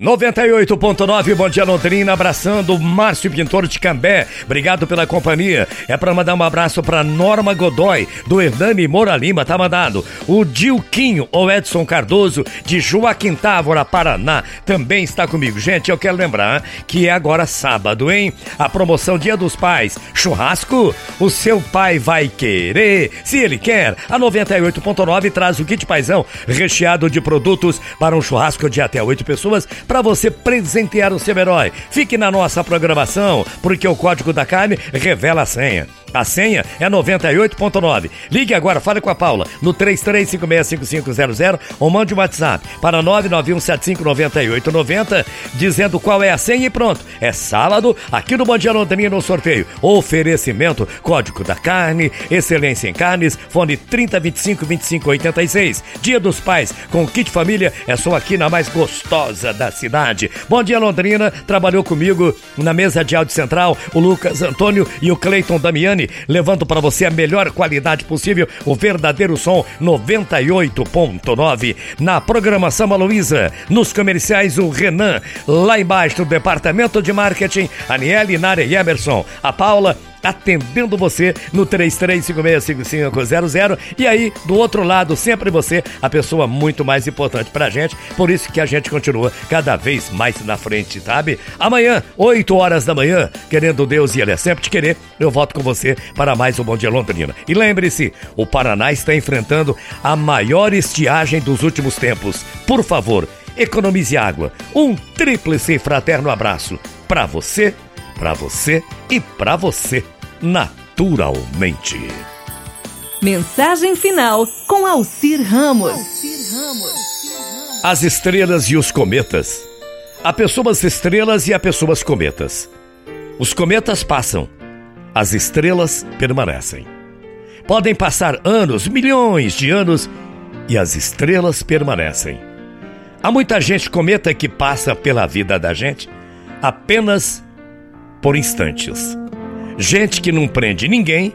98.9, bom dia Londrina, abraçando Márcio Pintor de Cambé, obrigado pela companhia. É para mandar um abraço para Norma Godoy, do Hernani Moura Lima, tá mandado. O Dilquinho, o Edson Cardoso, de Joaquim Távora, Paraná, também está comigo. Gente, eu quero lembrar que é agora sábado, hein? A promoção Dia dos Pais, churrasco, o seu pai vai querer, se ele quer. A 98.9 traz o kit paizão, recheado de produtos para um churrasco de até oito pessoas para você presentear o seu herói. Fique na nossa programação, porque o código da carne revela a senha. A senha é 98.9. Ligue agora, fale com a Paula no 33565500 ou mande um WhatsApp para 991759890 dizendo qual é a senha e pronto. É sábado aqui no Bom Dia Londrina no sorteio. Oferecimento Código da Carne, Excelência em Carnes, fone 30252586. Dia dos Pais com kit família é só aqui na mais gostosa da cidade. Bom Dia Londrina trabalhou comigo na mesa de áudio central o Lucas Antônio e o Cleiton Damiani levando para você a melhor qualidade possível, o verdadeiro som 98.9. Na programação Aloísa, nos comerciais o Renan, lá embaixo do departamento de marketing, Aniele, Nara e Emerson, a Paula atendendo você no 33565500. E aí, do outro lado, sempre você, a pessoa muito mais importante pra gente. Por isso que a gente continua cada vez mais na frente, sabe? Amanhã, 8 horas da manhã, querendo Deus e Ele é sempre te querer, eu volto com você para mais um Bom Dia Londrina. E lembre-se, o Paraná está enfrentando a maior estiagem dos últimos tempos. Por favor, economize água. Um tríplice fraterno abraço para você para você e para você, naturalmente. Mensagem final com Alcir Ramos. As estrelas e os cometas. Há pessoas estrelas e há pessoas cometas. Os cometas passam, as estrelas permanecem. Podem passar anos, milhões de anos, e as estrelas permanecem. Há muita gente cometa que passa pela vida da gente apenas por instantes. Gente que não prende ninguém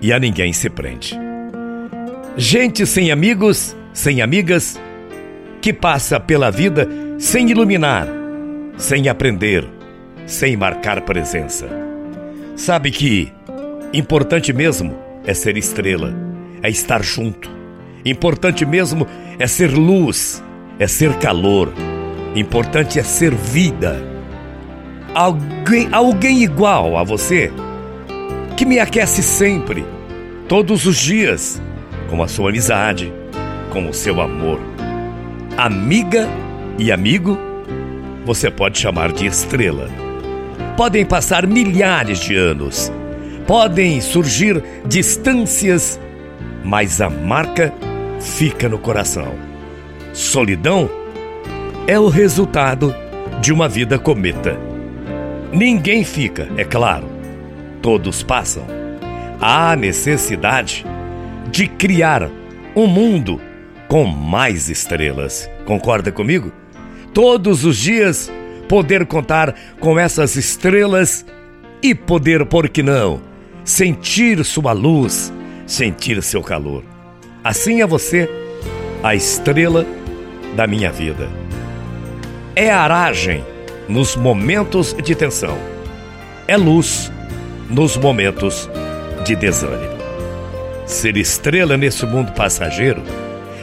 e a ninguém se prende. Gente sem amigos, sem amigas, que passa pela vida sem iluminar, sem aprender, sem marcar presença. Sabe que importante mesmo é ser estrela, é estar junto. Importante mesmo é ser luz, é ser calor. Importante é ser vida alguém, alguém igual a você, que me aquece sempre, todos os dias, com a sua amizade, com o seu amor. Amiga e amigo, você pode chamar de estrela. Podem passar milhares de anos, podem surgir distâncias, mas a marca fica no coração. Solidão é o resultado de uma vida cometa. Ninguém fica, é claro. Todos passam. Há necessidade de criar um mundo com mais estrelas. Concorda comigo? Todos os dias poder contar com essas estrelas e poder, por que não, sentir sua luz, sentir seu calor. Assim é você, a estrela da minha vida. É a aragem nos momentos de tensão. É luz nos momentos de desânimo. Ser estrela nesse mundo passageiro,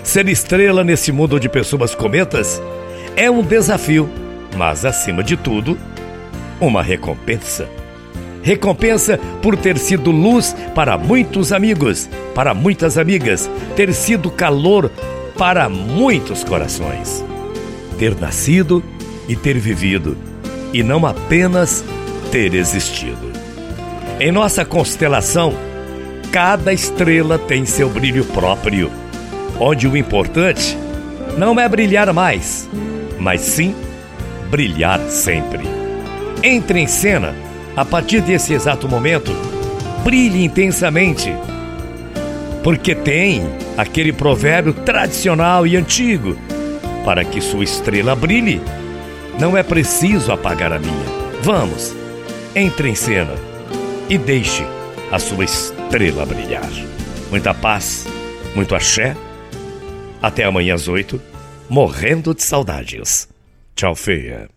ser estrela nesse mundo de pessoas cometas, é um desafio, mas acima de tudo, uma recompensa. Recompensa por ter sido luz para muitos amigos, para muitas amigas, ter sido calor para muitos corações. Ter nascido e ter vivido, e não apenas ter existido. Em nossa constelação, cada estrela tem seu brilho próprio, onde o importante não é brilhar mais, mas sim brilhar sempre. Entre em cena, a partir desse exato momento, brilhe intensamente, porque tem aquele provérbio tradicional e antigo: para que sua estrela brilhe, não é preciso apagar a minha. Vamos, entre em cena e deixe a sua estrela brilhar. Muita paz, muito axé. Até amanhã às oito, morrendo de saudades. Tchau, feia.